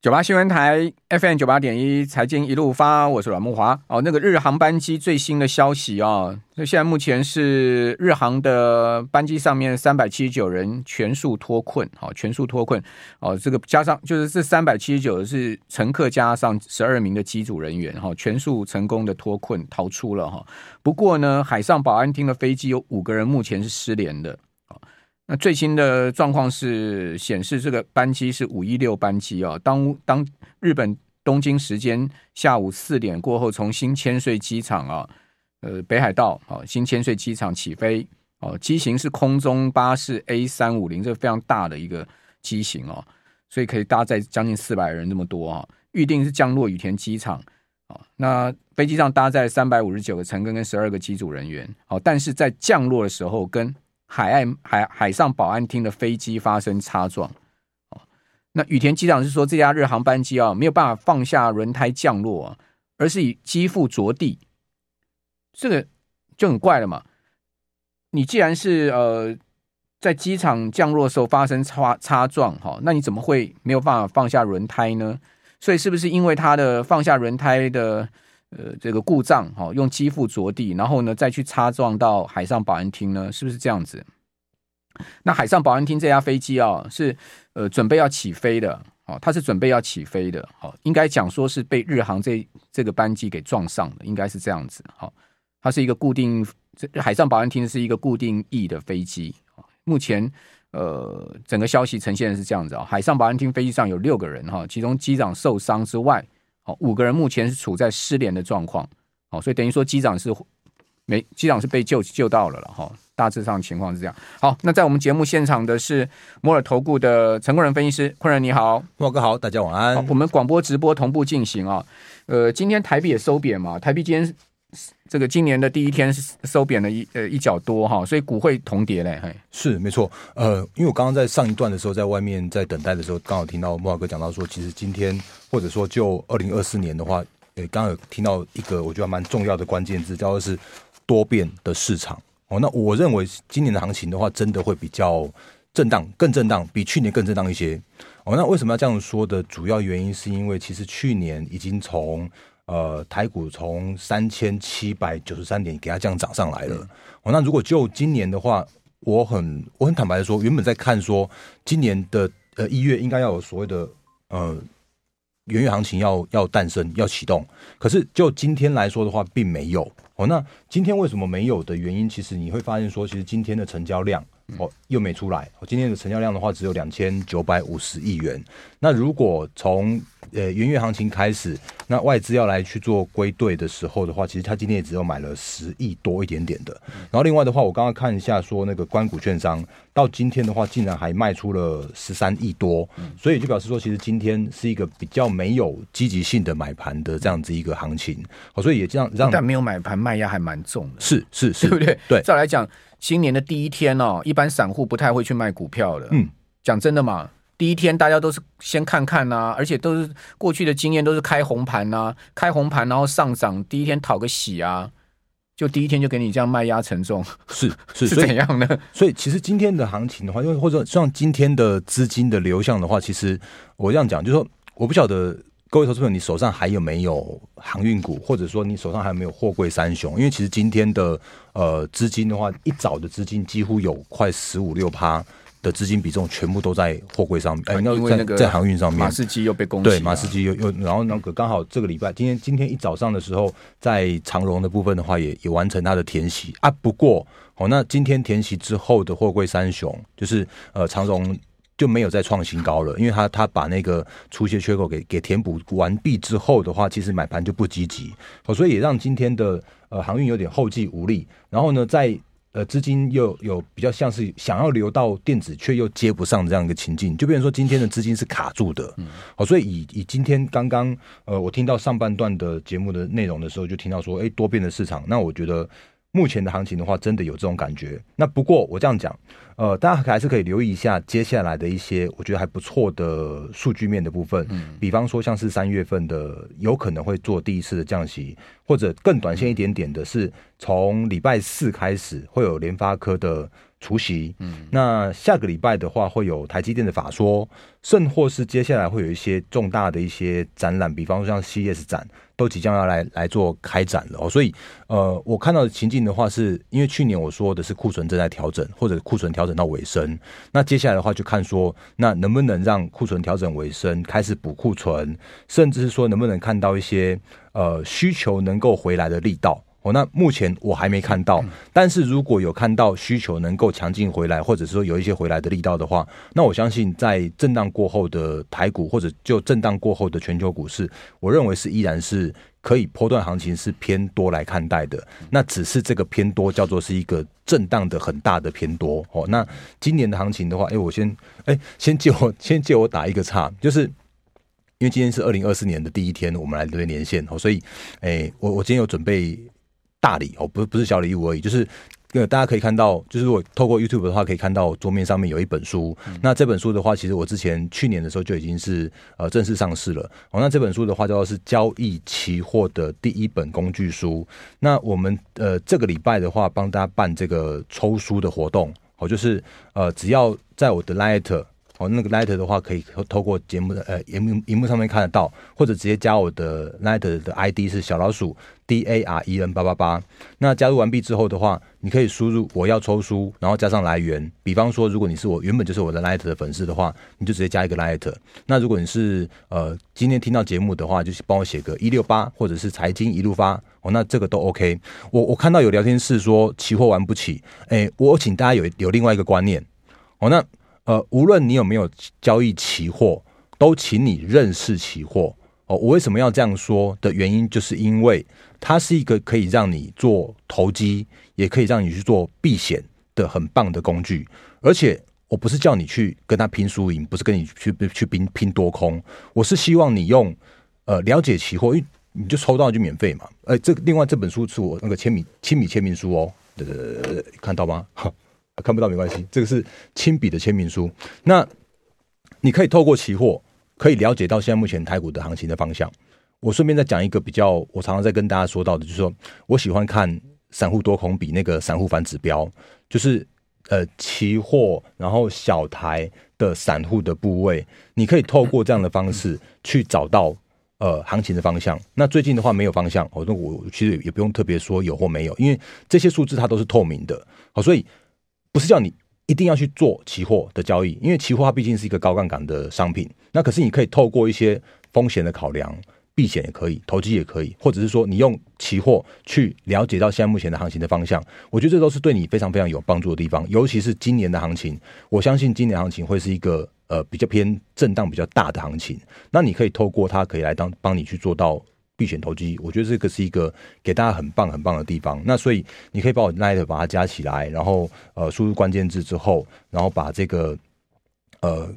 九八新闻台 FM 九八点一，财经一路发，我是阮慕华。哦，那个日航班机最新的消息啊、哦，那现在目前是日航的班机上面三百七十九人全数脱困，好、哦，全数脱困。哦，这个加上就是这三百七十九是乘客加上十二名的机组人员，哈、哦，全数成功的脱困逃出了哈、哦。不过呢，海上保安厅的飞机有五个人目前是失联的。那最新的状况是显示，这个班机是五一六班机啊。当当日本东京时间下午四点过后，从新千岁机场啊，呃，北海道啊，新千岁机场起飞哦。机型是空中巴士 A 三五零，这非常大的一个机型哦，所以可以搭载将近四百人那么多啊。预定是降落羽田机场啊。那飞机上搭载三百五十九个乘客跟十二个机组人员。好，但是在降落的时候跟海岸海海上保安厅的飞机发生擦撞，哦，那羽田机长是说，这架日航班机啊没有办法放下轮胎降落啊，而是以机腹着地，这个就很怪了嘛。你既然是呃在机场降落的时候发生擦擦撞，哈，那你怎么会没有办法放下轮胎呢？所以是不是因为它的放下轮胎的？呃，这个故障哈，用机腹着地，然后呢，再去擦撞到海上保安厅呢，是不是这样子？那海上保安厅这架飞机啊，是呃准备要起飞的，哦，它是准备要起飞的，哦，应该讲说是被日航这这个班机给撞上的，应该是这样子，好，它是一个固定，这海上保安厅是一个固定翼的飞机，目前呃整个消息呈现的是这样子啊，海上保安厅飞机上有六个人哈，其中机长受伤之外。五个人目前是处在失联的状况，好，所以等于说机长是没机长是被救救到了了哈，大致上情况是这样。好，那在我们节目现场的是摩尔投顾的陈坤仁分析师，坤仁你好，莫哥好，大家晚安。我们广播直播同步进行啊，呃，今天台币也收贬嘛，台币今天这个今年的第一天是收贬了一呃一角多哈，所以股汇同跌嘞，嘿，是没错，呃，因为我刚刚在上一段的时候，在外面在等待的时候，刚好听到莫哥讲到说，其实今天。或者说，就二零二四年的话，呃，刚刚有听到一个我觉得蛮重要的关键字，叫做是多变的市场哦。那我认为今年的行情的话，真的会比较震荡，更震荡，比去年更震荡一些哦。那为什么要这样说的主要原因，是因为其实去年已经从呃台股从三千七百九十三点给它这样涨上来了哦。那如果就今年的话，我很我很坦白的说，原本在看说今年的呃一月应该要有所谓的呃。元月行情要要诞生要启动，可是就今天来说的话，并没有哦。那今天为什么没有的原因，其实你会发现说，其实今天的成交量哦又没出来。我今天的成交量的话，只有两千九百五十亿元。那如果从呃元月行情开始，那外资要来去做归队的时候的话，其实他今天也只有买了十亿多一点点的。然后另外的话，我刚刚看一下说那个官股券商到今天的话，竟然还卖出了十三亿多，所以就表示说，其实今天是一个比较没有积极性的买盘的这样子一个行情。好，所以也这样让但没有买盘卖压还蛮重的，是是是，对不对？对。再来讲新年的第一天哦，一般散户不太会去卖股票的。嗯，讲真的嘛。第一天大家都是先看看呐、啊，而且都是过去的经验，都是开红盘呐、啊，开红盘然后上涨，第一天讨个喜啊，就第一天就给你这样卖压沉重，是 是是怎样呢？所以其实今天的行情的话，因为或者像今天的资金的流向的话，其实我这样讲，就是说我不晓得各位投资朋友，你手上还有没有航运股，或者说你手上还有没有货柜三雄？因为其实今天的呃资金的话，一早的资金几乎有快十五六趴。的资金比重全部都在货柜上面，哎、呃，因为那个在航运上面，马士基又被攻击，对，马士基又又，然后那个刚好这个礼拜，今天今天一早上的时候，在长荣的部分的话也，也也完成它的填息啊。不过，哦，那今天填息之后的货柜三雄，就是呃长荣就没有再创新高了，因为他他把那个出现缺口给给填补完毕之后的话，其实买盘就不积极，哦，所以也让今天的呃航运有点后继无力。然后呢，在呃资金又有比较像是想要流到电子却又接不上这样一个情境，就变成说今天的资金是卡住的。嗯，好，所以以以今天刚刚呃我听到上半段的节目的内容的时候，就听到说，哎，多变的市场，那我觉得。目前的行情的话，真的有这种感觉。那不过我这样讲，呃，大家还是可以留意一下接下来的一些我觉得还不错的数据面的部分。嗯，比方说像是三月份的有可能会做第一次的降息，或者更短线一点点的是从礼拜四开始会有联发科的除夕。嗯，那下个礼拜的话会有台积电的法说，甚或是接下来会有一些重大的一些展览，比方说像 CES 展。都即将要来来做开展了哦，所以呃，我看到的情境的话，是因为去年我说的是库存正在调整，或者库存调整到尾声，那接下来的话就看说，那能不能让库存调整尾声，开始补库存，甚至是说能不能看到一些呃需求能够回来的力道。哦，那目前我还没看到，但是如果有看到需求能够强劲回来，或者是说有一些回来的力道的话，那我相信在震荡过后的台股，或者就震荡过后的全球股市，我认为是依然是可以波段行情是偏多来看待的。那只是这个偏多叫做是一个震荡的很大的偏多。哦，那今年的行情的话，哎，我先哎先借我 先借我打一个岔，就是。因为今天是二零二四年的第一天，我们来这边连线哦，所以，哎，我我今天有准备。大礼哦，不是不是小礼物而已，就是呃，大家可以看到，就是如果透过 YouTube 的话，可以看到桌面上面有一本书。嗯、那这本书的话，其实我之前去年的时候就已经是呃正式上市了。哦，那这本书的话，叫做是交易期货的第一本工具书。那我们呃这个礼拜的话，帮大家办这个抽书的活动，哦，就是呃只要在我的 Light。哦，那个 Light 的话可以透过节目的呃荧幕荧幕上面看得到，或者直接加我的 Light 的 ID 是小老鼠 D A R E N 八八八。那加入完毕之后的话，你可以输入我要抽书，然后加上来源。比方说，如果你是我原本就是我的 Light 的粉丝的话，你就直接加一个 Light。那如果你是呃今天听到节目的话，就是帮我写个一六八，或者是财经一路发哦，那这个都 OK。我我看到有聊天室说期货玩不起，哎，我请大家有有另外一个观念哦，那。呃，无论你有没有交易期货，都请你认识期货哦。我为什么要这样说的原因，就是因为它是一个可以让你做投机，也可以让你去做避险的很棒的工具。而且，我不是叫你去跟他拼输赢，不是跟你去去拼拼多空，我是希望你用呃了解期货，因为你就抽到就免费嘛。呃，这另外这本书是我那个签名亲笔签名书哦，对对对对，看到吗？看不到没关系，这个是亲笔的签名书。那你可以透过期货，可以了解到现在目前台股的行情的方向。我顺便再讲一个比较，我常常在跟大家说到的，就是说我喜欢看散户多空比那个散户反指标，就是呃期货，然后小台的散户的部位，你可以透过这样的方式去找到呃行情的方向。那最近的话没有方向，我那我其实也不用特别说有或没有，因为这些数字它都是透明的。好，所以。不是叫你一定要去做期货的交易，因为期货它毕竟是一个高杠杆的商品。那可是你可以透过一些风险的考量，避险也可以，投机也可以，或者是说你用期货去了解到现在目前的行情的方向。我觉得这都是对你非常非常有帮助的地方。尤其是今年的行情，我相信今年行情会是一个呃比较偏震荡比较大的行情。那你可以透过它可以来当帮你去做到。避险投机，我觉得这个是一个给大家很棒很棒的地方。那所以你可以把我 Light 把它加起来，然后呃输入关键字之后，然后把这个呃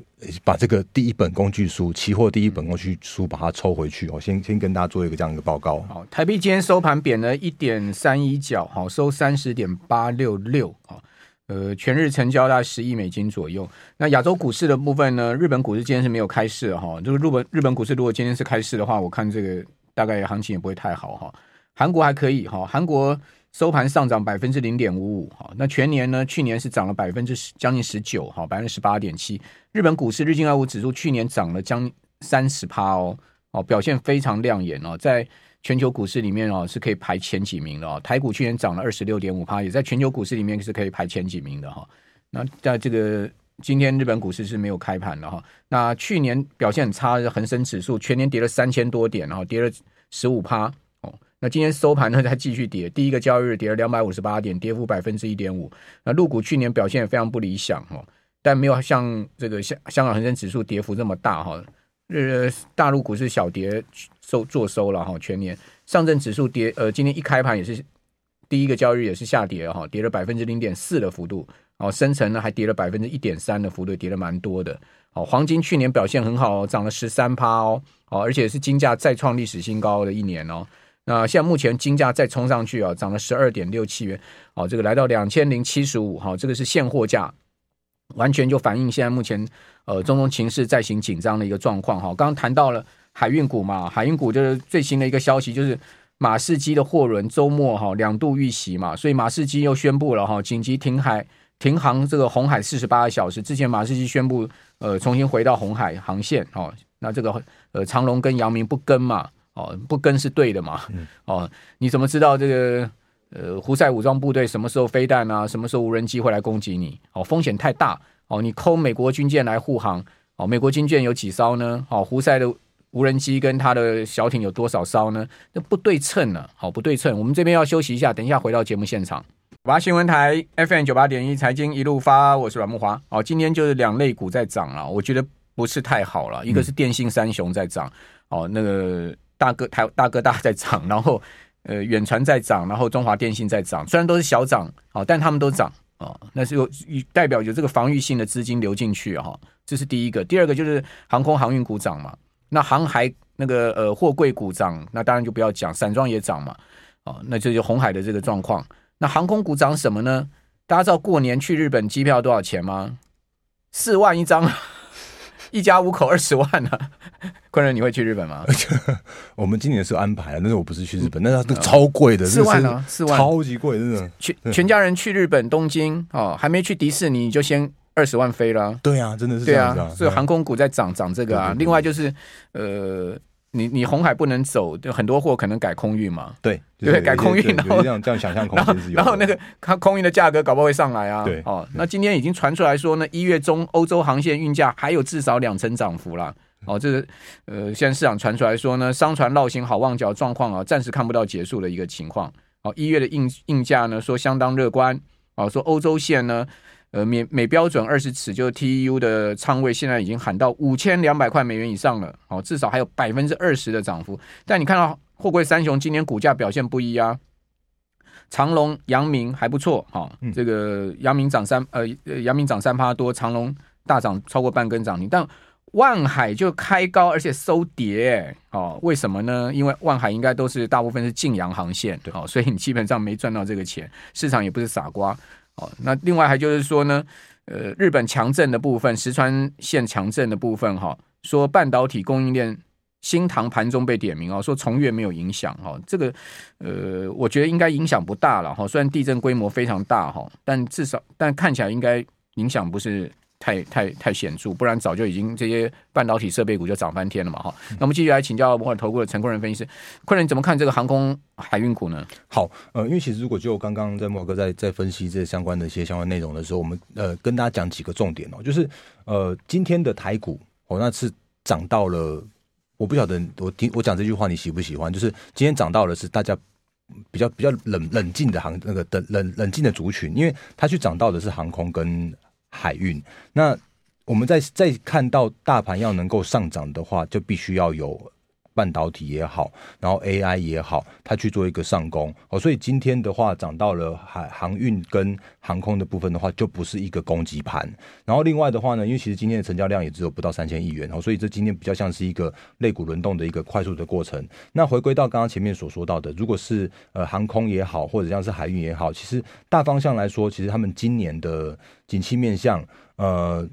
把这个第一本工具书期货第一本工具书把它抽回去。我先先跟大家做一个这样一个报告。好，台币今天收盘贬了一点三一角，好收三十点八六六啊。呃，全日成交大概十亿美金左右。那亚洲股市的部分呢？日本股市今天是没有开市哈。就是日本日本股市如果今天是开市的话，我看这个。大概行情也不会太好哈，韩国还可以哈，韩国收盘上涨百分之零点五五哈，那全年呢，去年是涨了百分之十，将近十九哈，百分之十八点七。日本股市日经二五指数去年涨了将三十趴哦，哦表现非常亮眼哦，在全球股市里面哦是可以排前几名的哦。台股去年涨了二十六点五趴，也在全球股市里面是可以排前几名的哈。那在这个今天日本股市是没有开盘的哈，那去年表现很差的恒生指数全年跌了三千多点，然后跌了。十五趴哦，那今天收盘呢，再继续跌，第一个交易日跌了两百五十八点，跌幅百分之一点五。那陆股去年表现也非常不理想哦，但没有像这个香香港恒生指数跌幅这么大哈。呃，大陆股市小跌收做收了哈，全年上证指数跌，呃，今天一开盘也是第一个交易日也是下跌哈，跌了百分之零点四的幅度。哦，深成呢还跌了百分之一点三的幅度，跌了蛮多的。哦，黄金去年表现很好，涨了十三趴哦。哦，而且是金价再创历史新高的一年哦。那现在目前金价再冲上去啊，涨了十二点六七元。哦，这个来到两千零七十五。哈，这个是现货价，完全就反映现在目前呃中东情势再行紧张的一个状况。哈，刚刚谈到了海运股嘛，海运股就是最新的一个消息，就是马士基的货轮周末哈两度遇袭嘛，所以马士基又宣布了哈紧急停海。停航这个红海四十八个小时之前，马士基宣布呃重新回到红海航线哦。那这个呃长龙跟阳明不跟嘛哦，不跟是对的嘛哦。你怎么知道这个呃胡塞武装部队什么时候飞弹啊，什么时候无人机会来攻击你？哦，风险太大哦。你扣美国军舰来护航哦，美国军舰有几艘呢？哦，胡塞的无人机跟他的小艇有多少艘呢？那不对称呢？好，不对称。我们这边要休息一下，等一下回到节目现场。九八新闻台 FM 九八点一财经一路发，我是阮木华。哦，今天就是两类股在涨了，我觉得不是太好了。一个是电信三雄在涨，哦，那个大哥台大哥大在涨，然后呃远传在涨，然后中华电信在涨，虽然都是小涨，哦，但他们都涨，哦，那是有代表有这个防御性的资金流进去哈，这是第一个。第二个就是航空航运股涨嘛，那航海那个呃货柜股涨，那当然就不要讲，散装也涨嘛，哦，那这就红海的这个状况。那航空股涨什么呢？大家知道过年去日本机票多少钱吗？四万一张，一家五口二十万呢、啊。昆人，你会去日本吗？我们今年是安排了，但是我不是去日本，那都超贵的，四万啊，四万，超级贵，真的。全全家人去日本东京哦，还没去迪士尼就先二十万飞了。对啊，真的是这样啊。对啊，所以航空股在涨涨这个啊。另外就是呃。你你红海不能走，就很多货可能改空运嘛？对，对，改空运，然后这样这样想象空间是有然后，然后那个它空运的价格搞不好会上来啊。对，哦，那今天已经传出来说呢，一月中欧洲航线运价还有至少两成涨幅了。哦，这是呃，现在市场传出来说呢，商船绕行好望角状况啊，暂时看不到结束的一个情况。哦，一月的运运价呢，说相当乐观。哦，说欧洲线呢。呃，每每标准二十尺，就是 TEU 的仓位，现在已经喊到五千两百块美元以上了，哦，至少还有百分之二十的涨幅。但你看到货柜三雄今年股价表现不一啊，长龙、阳明还不错，哈、哦，这个阳明涨三，呃，阳明涨三趴多，长隆大涨超过半根涨停，但万海就开高而且收跌，哦，为什么呢？因为万海应该都是大部分是晋洋航线，对，哦，所以你基本上没赚到这个钱，市场也不是傻瓜。哦，那另外还就是说呢，呃，日本强震的部分，石川县强震的部分，哈，说半导体供应链新塘盘中被点名哦，说从月没有影响，哈，这个呃，我觉得应该影响不大了，哈，虽然地震规模非常大，哈，但至少但看起来应该影响不是。太太太显著，不然早就已经这些半导体设备股就涨翻天了嘛哈。那我们继续来请教摩尔投顾的陈昆仁分析师，昆仁怎么看这个航空海运股呢？好，呃，因为其实如果就刚刚在摩尔哥在在分析这相关的一些相关内容的时候，我们呃跟大家讲几个重点哦，就是呃今天的台股哦，那是涨到了，我不晓得我听我讲这句话你喜不喜欢？就是今天涨到了是大家比较比较冷冷静的航那个的冷冷静的族群，因为它去涨到的是航空跟。海运，那我们在在看到大盘要能够上涨的话，就必须要有半导体也好，然后 AI 也好，它去做一个上攻哦。所以今天的话，涨到了海航运跟航空的部分的话，就不是一个攻击盘。然后另外的话呢，因为其实今天的成交量也只有不到三千亿元哦，所以这今天比较像是一个类股轮动的一个快速的过程。那回归到刚刚前面所说到的，如果是呃航空也好，或者像是海运也好，其实大方向来说，其实他们今年的景气面向，呃，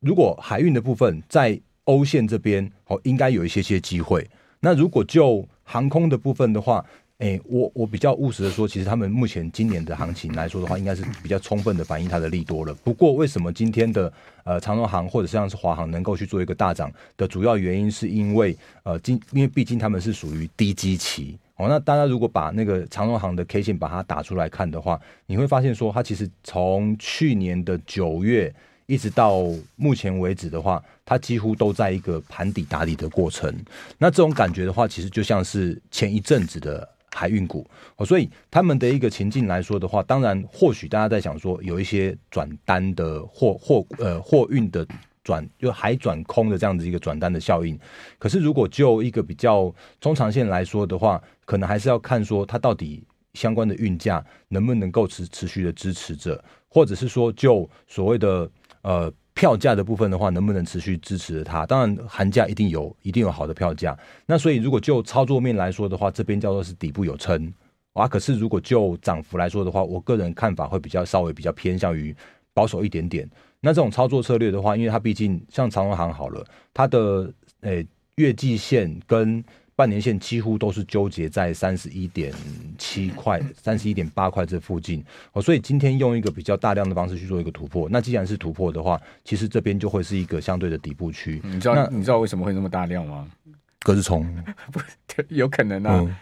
如果海运的部分在欧线这边哦，应该有一些些机会。那如果就航空的部分的话，诶、我我比较务实的说，其实他们目前今年的行情来说的话，应该是比较充分的反映它的利多了。不过，为什么今天的呃长荣航或者像是华航能够去做一个大涨的主要原因，是因为呃，今因为毕竟他们是属于低基期哦。那大家如果把那个长荣航的 K 线把它打出来看的话，你会发现说，它其实从去年的九月。一直到目前为止的话，它几乎都在一个盘底打底的过程。那这种感觉的话，其实就像是前一阵子的海运股哦。所以他们的一个情境来说的话，当然或许大家在想说，有一些转单的货货呃货运的转就海转空的这样子一个转单的效应。可是如果就一个比较中长线来说的话，可能还是要看说它到底相关的运价能不能够持持续的支持着，或者是说就所谓的呃票价的部分的话，能不能持续支持它？当然，寒假一定有一定有好的票价。那所以如果就操作面来说的话，这边叫做是底部有撑啊。可是如果就涨幅来说的话，我个人看法会比较稍微比较偏向于保守一点点。那这种操作策略的话，因为它毕竟像长荣行好了，它的诶、月季线跟半年线几乎都是纠结在三十一点七块、三十一点八块这附近哦，所以今天用一个比较大量的方式去做一个突破。那既然是突破的话，其实这边就会是一个相对的底部区。你知道你知道为什么会那么大量吗？隔日冲，不有可能啊。嗯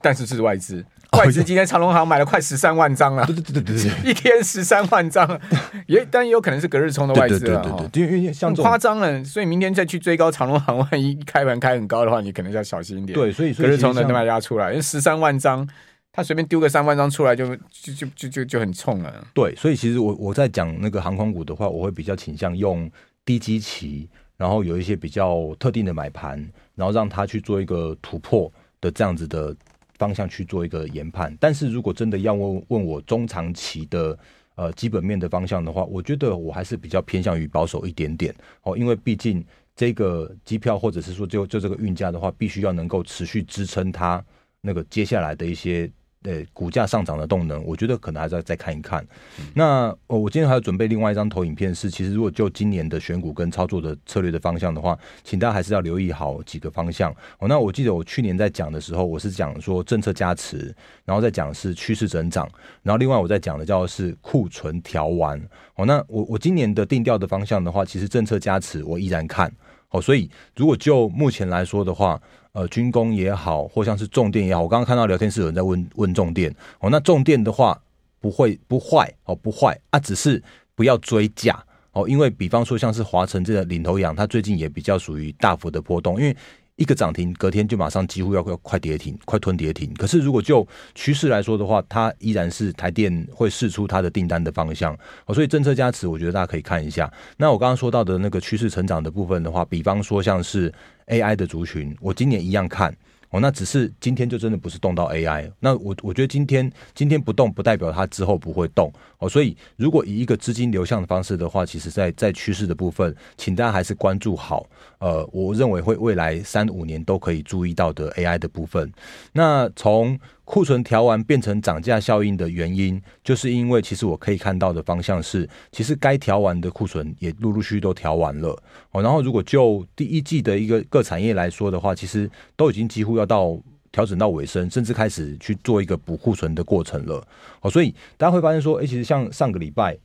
但是是外资，外资今天长隆行买了快十三万张了，对对对对对，一天十三万张，也但也有可能是隔日冲的外资了，对对对，因为像夸张了，所以明天再去追高长隆行，万一开盘开很高的话，你可能要小心一点。对，所以隔日冲的卖压出来，因为十三万张，他随便丢个三万张出来就就就就就就很冲了。对，所以其实我我在讲那个航空股的话，我会比较倾向用低基期，然后有一些比较特定的买盘，然后让他去做一个突破的这样子的。方向去做一个研判，但是如果真的要问问我中长期的呃基本面的方向的话，我觉得我还是比较偏向于保守一点点哦，因为毕竟这个机票或者是说就就这个运价的话，必须要能够持续支撑它那个接下来的一些。对股价上涨的动能，我觉得可能还是要再看一看。嗯、那我今天还要准备另外一张投影片，是其实如果就今年的选股跟操作的策略的方向的话，请大家还是要留意好几个方向。哦，那我记得我去年在讲的时候，我是讲说政策加持，然后再讲是趋势增长，然后另外我在讲的叫是库存调完。哦，那我我今年的定调的方向的话，其实政策加持我依然看。哦，所以如果就目前来说的话，呃，军工也好，或像是重电也好，我刚刚看到聊天室有人在问问重电。哦，那重电的话不会不坏哦，不坏啊，只是不要追价哦，因为比方说像是华晨这个领头羊，它最近也比较属于大幅的波动，因为。一个涨停，隔天就马上几乎要要快跌停，快吞跌停。可是如果就趋势来说的话，它依然是台电会试出它的订单的方向。所以政策加持，我觉得大家可以看一下。那我刚刚说到的那个趋势成长的部分的话，比方说像是 AI 的族群，我今年一样看。哦，那只是今天就真的不是动到 AI，那我我觉得今天今天不动不代表它之后不会动哦，所以如果以一个资金流向的方式的话，其实在在趋势的部分，请大家还是关注好，呃，我认为会未来三五年都可以注意到的 AI 的部分，那从。库存调完变成涨价效应的原因，就是因为其实我可以看到的方向是，其实该调完的库存也陆陆续续都调完了哦。然后如果就第一季的一个各产业来说的话，其实都已经几乎要到调整到尾声，甚至开始去做一个补库存的过程了哦。所以大家会发现说，诶，其实像上个礼拜。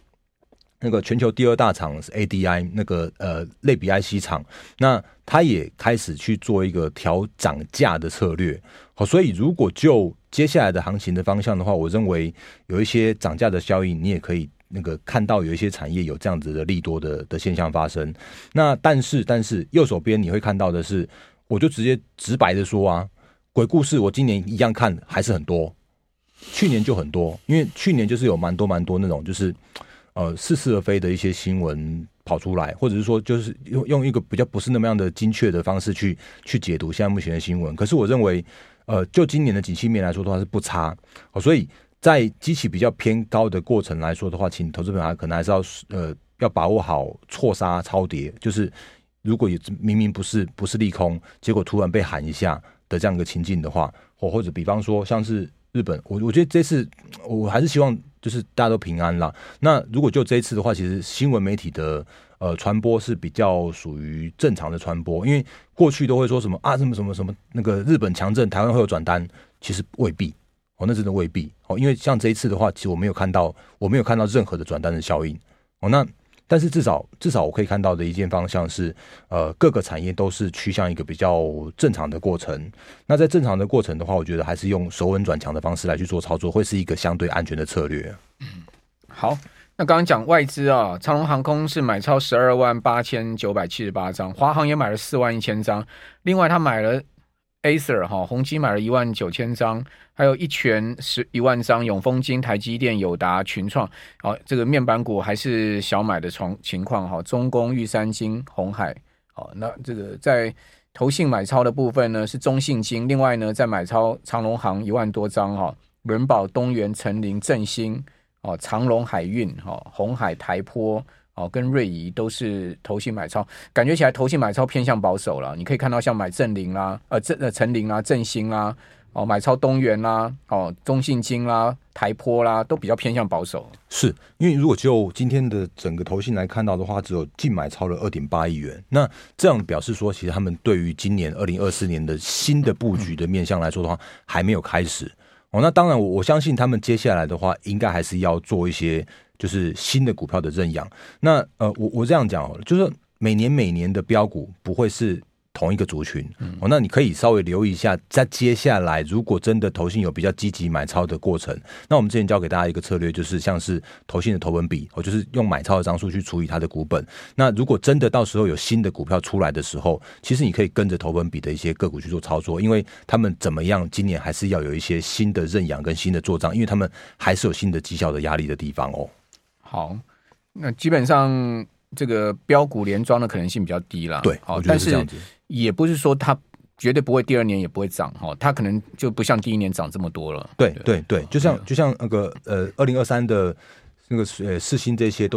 那个全球第二大厂是 ADI，那个呃类比 IC 厂，那它也开始去做一个调涨价的策略。好，所以如果就接下来的行情的方向的话，我认为有一些涨价的效应，你也可以那个看到有一些产业有这样子的利多的的现象发生。那但是但是右手边你会看到的是，我就直接直白的说啊，鬼故事我今年一样看还是很多，去年就很多，因为去年就是有蛮多蛮多那种就是。呃，似是而非的一些新闻跑出来，或者是说，就是用用一个比较不是那么样的精确的方式去去解读现在目前的新闻。可是我认为，呃，就今年的景气面来说的话是不差。哦，所以在基期比较偏高的过程来说的话，请投资朋友可能还是要呃要把握好错杀超跌，就是如果有明明不是不是利空，结果突然被喊一下的这样一个情境的话，或或者比方说像是日本，我我觉得这次我还是希望。就是大家都平安啦。那如果就这一次的话，其实新闻媒体的呃传播是比较属于正常的传播，因为过去都会说什么啊什么什么什么那个日本强震，台湾会有转单，其实未必哦，那真的未必哦，因为像这一次的话，其实我没有看到，我没有看到任何的转单的效应哦，那。但是至少至少我可以看到的一件方向是，呃，各个产业都是趋向一个比较正常的过程。那在正常的过程的话，我觉得还是用守稳转强的方式来去做操作，会是一个相对安全的策略。嗯，好，那刚刚讲外资啊，长荣航空是买超十二万八千九百七十八张，华航也买了四万一千张，另外他买了。Acer 哈，宏基买了一万九千张，还有一拳十一万张，永丰金、台积电、友达、群创，好，这个面板股还是小买的状情况哈。中工、玉山金、鸿海，好，那这个在投信买超的部分呢是中信金，另外呢在买超长荣航一万多张哈，伦宝、东元、成林、振兴哦，长隆海运哈、哦，鸿海、台坡哦，跟瑞仪都是投信买超，感觉起来投信买超偏向保守了。你可以看到像买正林啦，呃，正呃成林啦，振兴啦。哦，买超东元啦，哦，中信金啦，台玻啦，都比较偏向保守。是因为如果就今天的整个投信来看到的话，只有净买超了二点八亿元。那这样表示说，其实他们对于今年二零二四年的新的布局的面向来说的话，还没有开始。哦，那当然我，我我相信他们接下来的话，应该还是要做一些就是新的股票的认养。那呃，我我这样讲，就是每年每年的标股不会是。同一个族群，哦，那你可以稍微留意一下，在接下来如果真的投信有比较积极买超的过程，那我们之前教给大家一个策略，就是像是投信的投本比，哦，就是用买超的张数去除以它的股本。那如果真的到时候有新的股票出来的时候，其实你可以跟着投本比的一些个股去做操作，因为他们怎么样，今年还是要有一些新的认养跟新的做账，因为他们还是有新的绩效的压力的地方哦。好，那基本上这个标股连庄的可能性比较低了，对，好，但是。也不是说它绝对不会第二年也不会涨哈，它可能就不像第一年涨这么多了。对对对，就像就像那个呃，二零二三的那个呃四星这些都